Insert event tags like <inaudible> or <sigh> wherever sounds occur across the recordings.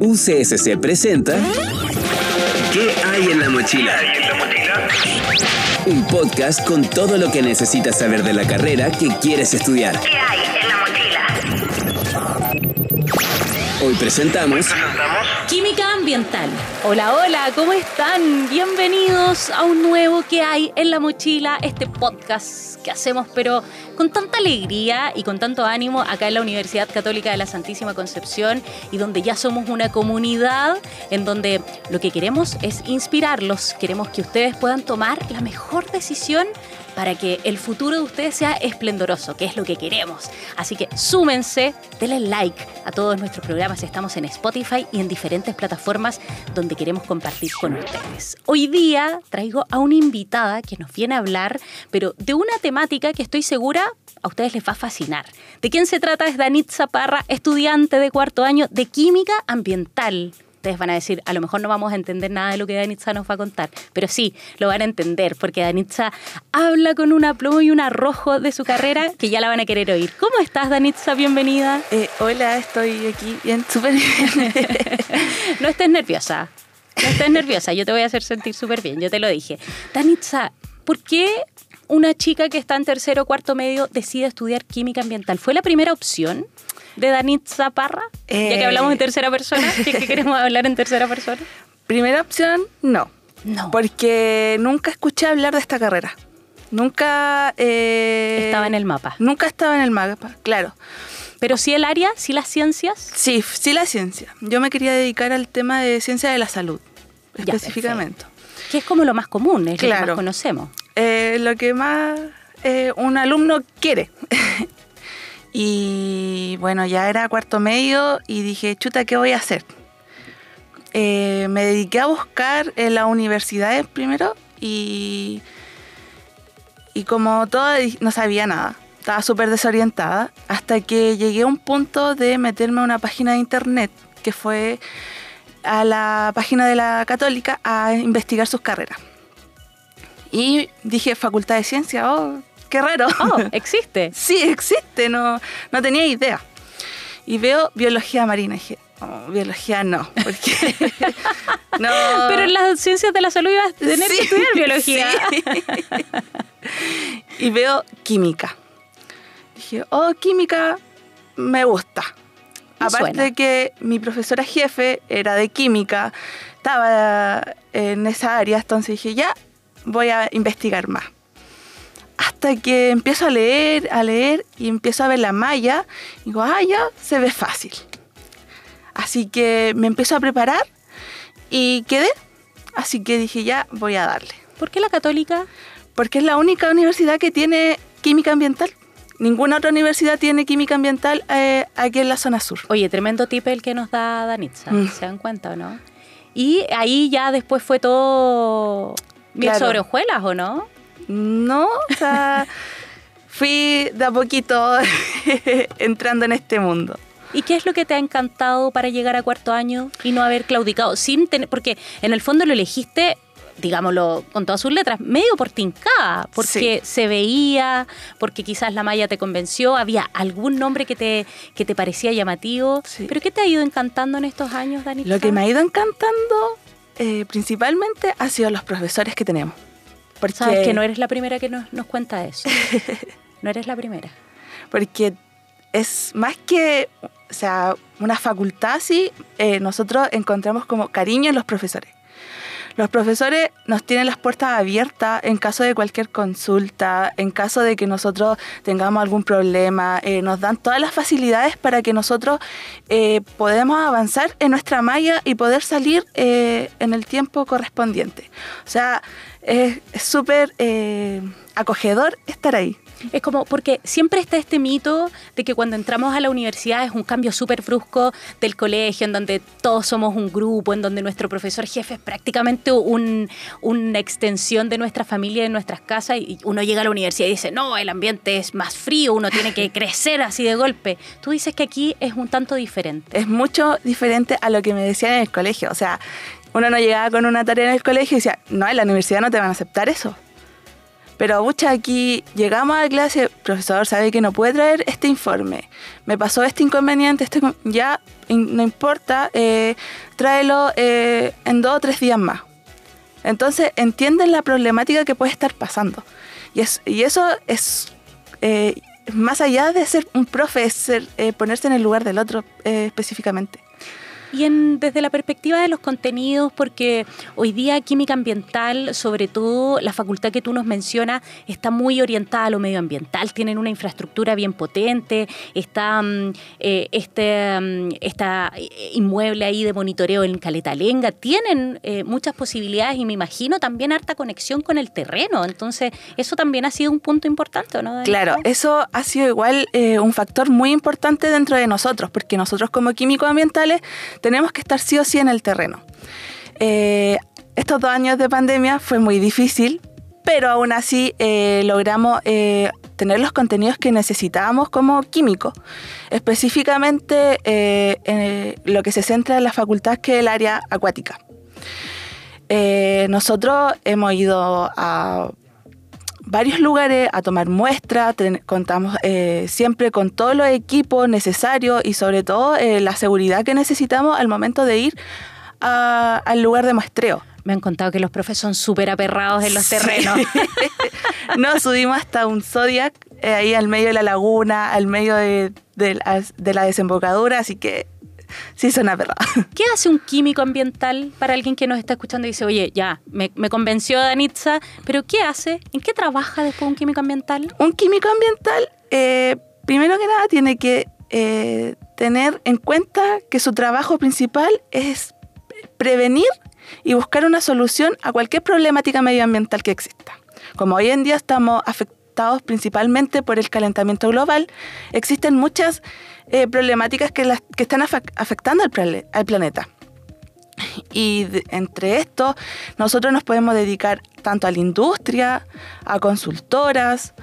UCSC presenta ¿Qué hay en la mochila? Un podcast con todo lo que necesitas saber de la carrera que quieres estudiar. ¿Qué hay en la mochila? Hoy presentamos Química ambiental. Hola, hola, ¿cómo están? Bienvenidos a un nuevo que hay en la mochila, este podcast que hacemos, pero con tanta alegría y con tanto ánimo acá en la Universidad Católica de la Santísima Concepción y donde ya somos una comunidad en donde lo que queremos es inspirarlos, queremos que ustedes puedan tomar la mejor decisión para que el futuro de ustedes sea esplendoroso, que es lo que queremos. Así que súmense, denle like a todos nuestros programas. Estamos en Spotify y en diferentes plataformas donde queremos compartir con ustedes. Hoy día traigo a una invitada que nos viene a hablar, pero de una temática que estoy segura a ustedes les va a fascinar. ¿De quién se trata? Es Danit Zaparra, estudiante de cuarto año de Química Ambiental ustedes van a decir, a lo mejor no vamos a entender nada de lo que Danitza nos va a contar, pero sí, lo van a entender, porque Danitza habla con un aplomo y un arrojo de su carrera que ya la van a querer oír. ¿Cómo estás, Danitza? Bienvenida. Eh, hola, estoy aquí bien, súper bien. <laughs> no estés nerviosa, no estés nerviosa, yo te voy a hacer sentir súper bien, yo te lo dije. Danitza, ¿por qué una chica que está en tercero o cuarto medio decide estudiar química ambiental? ¿Fue la primera opción? de Danitza Parra? ya que hablamos en tercera persona, <laughs> ¿qué queremos hablar en tercera persona? Primera opción, no. No. Porque nunca escuché hablar de esta carrera. Nunca... eh, Estaba en el mapa. Nunca estaba en el mapa, claro. Pero sí el área, sí las ciencias. Sí, sí la ciencia. Yo me quería dedicar al tema de ciencia de la salud, Ya, específicamente. Que es como lo más común, es lo que más conocemos. Eh, lo que más eh, un alumno quiere. <laughs> y bueno, ya era cuarto medio y dije, chuta, ¿qué voy a hacer? Eh, me dediqué a buscar en las universidades primero y, y como toda no sabía nada, estaba súper desorientada hasta que llegué a un punto de meterme a una página de internet que fue a la página de la católica a investigar sus carreras. Y dije, Facultad de Ciencia, oh, qué raro. Oh, <laughs> existe. sí, existe, no, no tenía idea. Y veo biología marina, y dije, oh, biología no, porque <laughs> no. Pero en las ciencias de la salud ibas a tener Sí, que estudiar biología. sí. <laughs> y veo química. Dije, oh, química me gusta. Me Aparte suena. de que mi profesora jefe era de química, estaba en esa área, entonces dije, ya, voy a investigar más. Hasta que empiezo a leer, a leer y empiezo a ver la malla, digo, ah, ya, se ve fácil. Así que me empiezo a preparar y quedé. Así que dije, ya, voy a darle. ¿Por qué la católica? Porque es la única universidad que tiene química ambiental. Ninguna otra universidad tiene química ambiental eh, aquí en la zona sur. Oye, tremendo tip el que nos da Danitza, Mm. ¿se dan cuenta o no? Y ahí ya después fue todo bien Claro. sobre hojuelas, ¿o no? No, o sea, <laughs> fui de a poquito <laughs> entrando en este mundo. ¿Y qué es lo que te ha encantado para llegar a cuarto año y no haber claudicado? Sin tener, porque en el fondo lo elegiste, digámoslo con todas sus letras, medio por tincada, porque se veía, porque quizás la malla te convenció, había algún nombre que te, que te parecía llamativo. Sí. ¿Pero qué te ha ido encantando en estos años, Dani? Lo que me ha ido encantando eh, principalmente ha sido los profesores que tenemos. Porque, Sabes que no eres la primera que nos, nos cuenta eso. <laughs> No eres la primera. porque es más que o sea, una facultad, sí, eh, nosotros encontramos como cariño en los profesores. Los profesores nos tienen las puertas abiertas en caso de cualquier consulta, en caso de que nosotros tengamos algún problema, eh, nos dan todas las facilidades para que nosotros eh, podamos avanzar en nuestra malla y poder salir eh, en el tiempo correspondiente. O sea, es súper eh, acogedor estar ahí. Es como, porque siempre está este mito de que cuando entramos a la universidad es un cambio súper brusco del colegio, en donde todos somos un grupo, en donde nuestro profesor jefe es prácticamente un- una extensión de nuestra familia, de nuestras casas, y uno llega a la universidad y dice, no, el ambiente es más frío, uno tiene que <laughs> crecer así de golpe. Tú dices que aquí es un tanto diferente. es mucho diferente a lo que me decían en el colegio. O sea, uno no llegaba con una tarea en el colegio y decía, no, en la universidad no te van a aceptar eso. Pero, mucha aquí llegamos a clase, profesor, sabe que no puede traer este informe. Me pasó este inconveniente, este, ya no importa, eh, tráelo eh, en dos o tres días más. Entonces entienden la problemática que puede estar pasando. Y, es, y eso es eh, más allá de ser un profe, es ser, eh, ponerse en el lugar del otro eh, específicamente. Y desde la perspectiva de los contenidos, porque hoy día química ambiental, sobre todo la facultad que tú nos mencionas, está muy orientada a lo medioambiental, tienen una infraestructura bien potente, está mm, eh, este mm, esta inmueble ahí de monitoreo en Caletalenga, tienen eh, muchas posibilidades y me imagino también harta conexión con el terreno, entonces eso también ha sido un punto importante, ¿no? Claro, eso ha sido igual eh, un factor muy importante dentro de nosotros, porque nosotros como químicos ambientales tenemos que estar sí o sí en el terreno. Eh, estos dos años de pandemia fue muy difícil, pero aún así eh, logramos eh, tener los contenidos que necesitábamos como químicos. Específicamente en lo que se centra en la facultad que es el área acuática. Nosotros hemos ido a varios lugares a tomar muestras, contamos eh, siempre con todos los equipos necesarios y sobre todo eh, la seguridad que necesitamos al momento de ir a- al lugar de muestreo. Me han contado que los profes son súper aperrados en los Sí. terrenos. <laughs> Nos subimos hasta un Zodiac, eh, ahí al medio de la laguna, al medio de, de de la desembocadura, así que sí son aperrados. <laughs> ¿Qué hace un químico ambiental para alguien que nos está escuchando y dice, oye, ya, me, me convenció Danitza, pero ¿qué hace? ¿En qué trabaja después un químico ambiental? Un químico ambiental, eh, primero que nada, tiene que eh, tener en cuenta que su trabajo principal es prevenir y buscar una solución a cualquier problemática medioambiental que exista. Como hoy en día estamos afectados principalmente por el calentamiento global, existen muchas eh, problemáticas que, las, que están afectando al, planeta. Y entre esto, nosotros nos podemos dedicar tanto a la industria, a consultoras,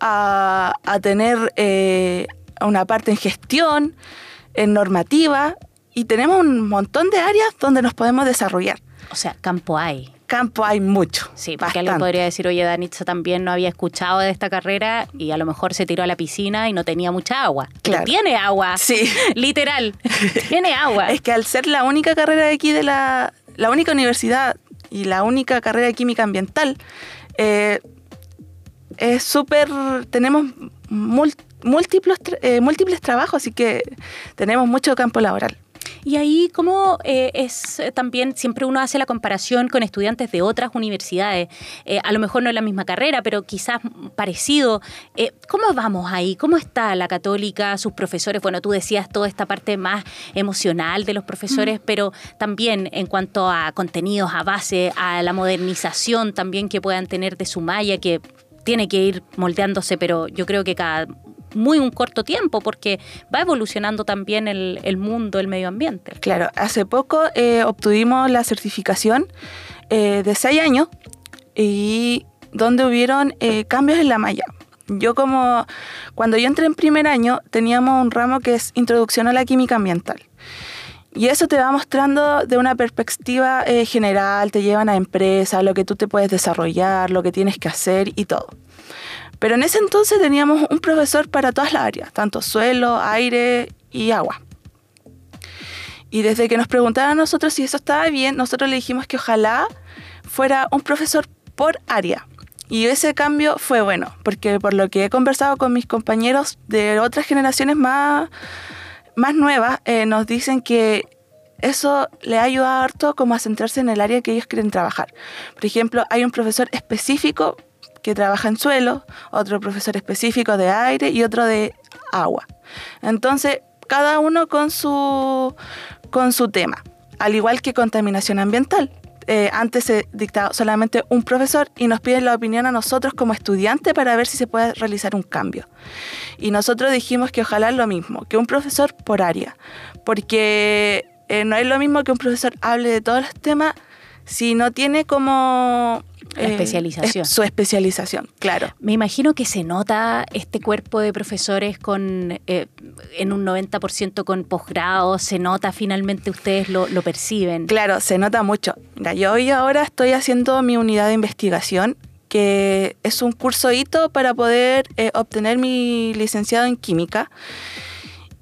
a, a tener eh, una parte en gestión, en normativa, y tenemos un montón de áreas donde nos podemos desarrollar. O sea, campo hay. Campo hay mucho. Sí, porque alguien podría decir, oye, Danitza también no había escuchado de esta carrera y a lo mejor se tiró a la piscina y no tenía mucha agua. Claro. tiene agua. Sí. <laughs> Literal. <laughs> tiene agua. Es que al ser la única carrera de aquí de la, la única universidad y la única carrera de química ambiental, eh, es súper, tenemos múltiples, eh, múltiples trabajos, así que tenemos mucho campo laboral. Y ahí, ¿cómo eh, es eh, también, siempre uno hace la comparación con estudiantes de otras universidades? Eh, a lo mejor no es la misma carrera, pero quizás parecido. Eh, ¿Cómo vamos ahí? ¿Cómo está la católica, sus profesores? Bueno, tú decías toda esta parte más emocional de los profesores, pero también en cuanto a contenidos, a base, a la modernización también que puedan tener de su malla, que tiene que ir moldeándose, pero yo creo que cada muy un corto tiempo, porque va evolucionando también el, el mundo, el medio ambiente. Claro, hace poco eh, obtuvimos la certificación eh, de seis años y donde hubieron eh, cambios en la malla. Yo como, cuando yo entré en primer año, teníamos un ramo que es Introducción a la Química Ambiental. Y eso te va mostrando de una perspectiva eh, general, te llevan a empresas, lo que tú te puedes desarrollar, lo que tienes que hacer y todo. Pero en ese entonces teníamos un profesor para todas las áreas, tanto suelo, aire y agua. Y desde que nos preguntaron a nosotros si eso estaba bien, nosotros le dijimos que ojalá fuera un profesor por área. Y ese cambio fue bueno, porque por lo que he conversado con mis compañeros de otras generaciones más, más nuevas, eh, nos dicen que eso le ha ayudado harto como a centrarse en el área que ellos quieren trabajar. Por ejemplo, hay un profesor específico que trabaja en suelo, otro profesor específico de aire y otro de agua. Entonces, cada uno con su, con su tema, al igual que contaminación ambiental. Eh, antes se dictaba solamente un profesor y nos piden la opinión a nosotros como estudiantes para ver si se puede realizar un cambio. Y nosotros dijimos que ojalá lo mismo, que un profesor por área, porque eh, no es lo mismo que un profesor hable de todos los temas si no tiene como... La especialización. es- su especialización, claro. Me imagino que se nota este cuerpo de profesores con eh, en un 90% con posgrado, se nota finalmente ustedes lo, lo perciben. Claro, se nota mucho. Mira, yo hoy ahora estoy haciendo mi unidad de investigación que es un curso hito para poder eh, obtener mi licenciado en química.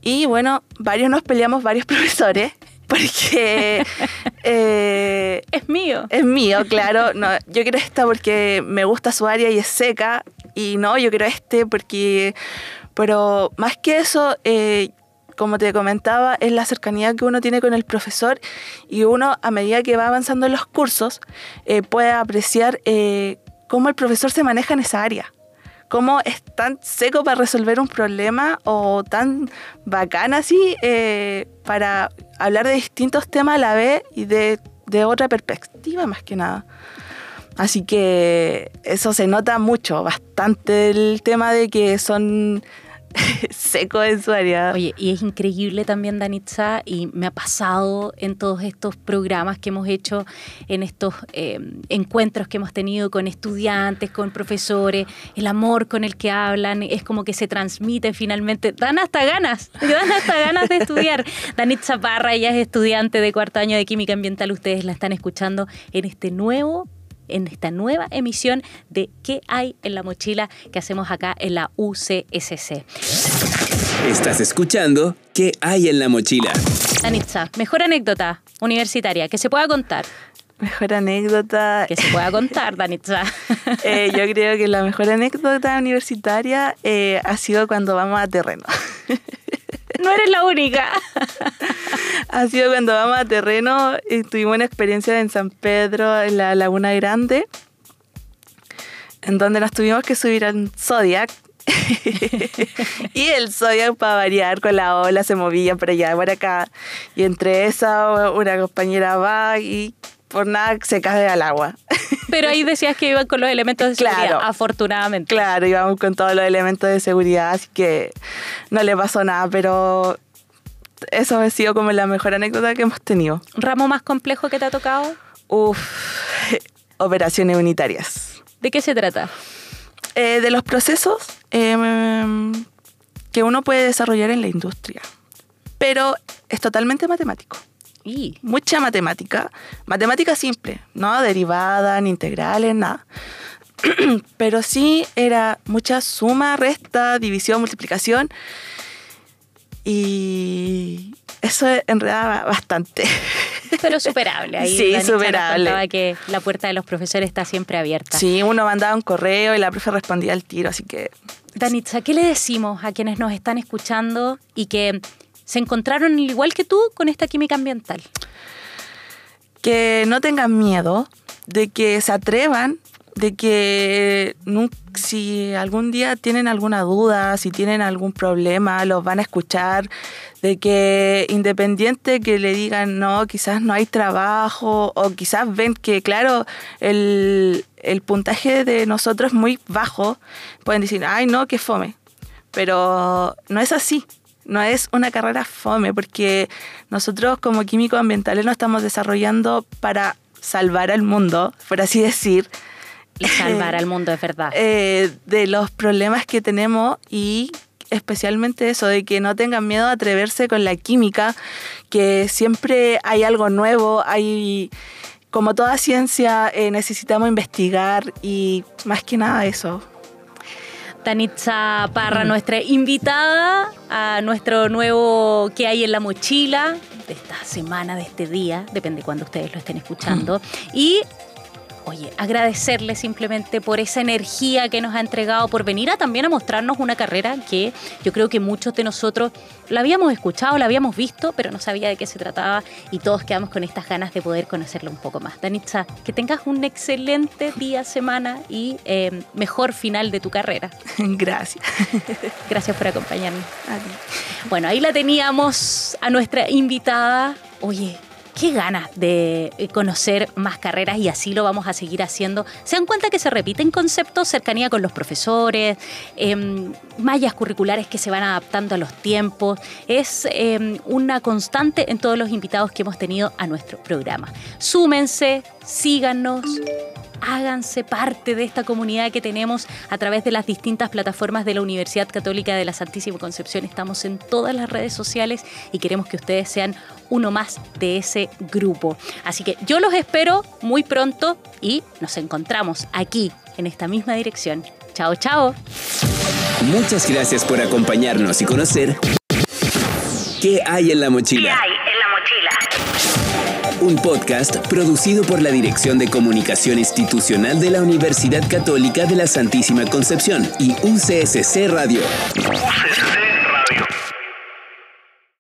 Y bueno, varios nos peleamos, varios <laughs> profesores, porque eh, Es mío. es mío, claro. No, yo quiero esta porque me gusta su área y es seca. Y no, yo quiero este porque... Pero más que eso, eh, como te comentaba, es la cercanía que uno tiene con el profesor y uno a medida que va avanzando en los cursos eh, puede apreciar eh, cómo el profesor se maneja en esa área. Cómo es tan seco para resolver un problema o tan bacán así eh, para hablar de distintos temas a la vez y de, de otra perspectiva más que nada. Así que eso se nota mucho, bastante el tema de que son <laughs> secos en su. Oye, y es increíble también, Danitza, y me ha pasado en todos estos programas que hemos hecho, en estos eh, encuentros que hemos tenido con estudiantes, con profesores, el amor con el que hablan, es como que se transmite finalmente, dan hasta ganas, <laughs> dan hasta ganas de estudiar. Danitza Parra, ella es estudiante de cuarto año de Química Ambiental, ustedes la están escuchando en este nuevo en esta nueva emisión de ¿Qué hay en la mochila? que hacemos acá en la UCSC. Estás escuchando ¿Qué hay en la mochila? Danitza, mejor anécdota universitaria que se pueda contar. Mejor anécdota. Que se pueda contar, Danitza. <laughs> Eh, yo creo que la mejor anécdota universitaria eh, ha sido cuando vamos a terreno. <laughs> No eres la única. <laughs> ha sido cuando vamos a terreno y tuvimos una experiencia en San Pedro, en la Laguna Grande, en donde nos tuvimos que subir al Zodiac. <laughs> y el Zodiac, para variar, con la ola se movía por allá, por acá. Y entre esa, una compañera va y por nada se cae al agua. Pero ahí <laughs> decías que iban con los elementos de seguridad, Claro. afortunadamente. Claro, íbamos con todos los elementos de seguridad, así que no le pasó nada, pero eso ha sido como la mejor anécdota que hemos tenido. ¿Ramo más complejo que te ha tocado? Uf, <laughs> operaciones unitarias. ¿De qué se trata? Eh, de los procesos em, que uno puede desarrollar en la industria, pero es totalmente matemático. Y Mucha matemática, matemática simple, no derivada, ni integrales, nada. <clears throat> pero sí era mucha suma, resta, división, multiplicación. Y eso enredaba bastante. <laughs> pero superable. Ahí Sí, nos superable. contaba que la puerta de los profesores está siempre abierta. Sí, uno mandaba un correo y la profe respondía al tiro, así que Danitza, ¿qué le decimos a quienes nos están escuchando y que se encontraron igual que tú con esta química ambiental? que no tengan miedo, de que se atrevan, de que si algún día tienen alguna duda, si tienen algún problema, los van a escuchar, de que independiente que le digan no, quizás no hay trabajo, o quizás ven que, claro, el, el puntaje de nosotros es muy bajo, pueden decir, ay, no, que fome. Pero no es así. No es una carrera fome, porque nosotros como químicos ambientales nos estamos desarrollando para salvar al mundo, por así decir, Y salvar al mundo, es verdad. <laughs> eh, de los problemas que tenemos y especialmente eso, de que no tengan miedo a atreverse con la química, que siempre hay algo nuevo, hay... Como toda ciencia, eh, necesitamos investigar y más que nada eso. Danitza Parra, nuestra invitada a nuestro nuevo ¿Qué hay en la mochila? de esta semana, de este día, depende de cuando ustedes lo estén escuchando. Y, oye, agradecerle simplemente por esa energía que nos ha entregado, por venir a también a mostrarnos una carrera que yo creo que muchos de nosotros la habíamos escuchado, la habíamos visto, pero no sabía de qué se trataba y todos quedamos con estas ganas de poder conocerla un poco más. Danitza, que tengas un excelente día, semana y eh, mejor final de tu carrera. <laughs> Gracias. <laughs> Gracias por acompañarnos. Bueno, ahí la teníamos a nuestra invitada. Oye, qué ganas de eh, conocer más carreras y así lo vamos a seguir haciendo. Se dan cuenta que se repiten conceptos, cercanía con los profesores, em, mallas curriculares que se van adaptando a los tiempos. Es em, una constante en todos los invitados que hemos tenido a nuestro programa. Súmense, síganos, háganse parte de esta comunidad que tenemos a través de las distintas plataformas de la Universidad Católica de la Santísima Concepción. Estamos en todas las redes sociales y queremos que ustedes sean uno más de ese grupo. Así que yo los espero muy pronto y nos encontramos aquí, en esta misma dirección. Chao, chao. Muchas gracias por acompañarnos y conocer qué hay en la ¿Qué mochila. Un podcast producido por la Dirección de Comunicación Institucional de la Universidad Católica de la Santísima Concepción y UCSC Radio. UCC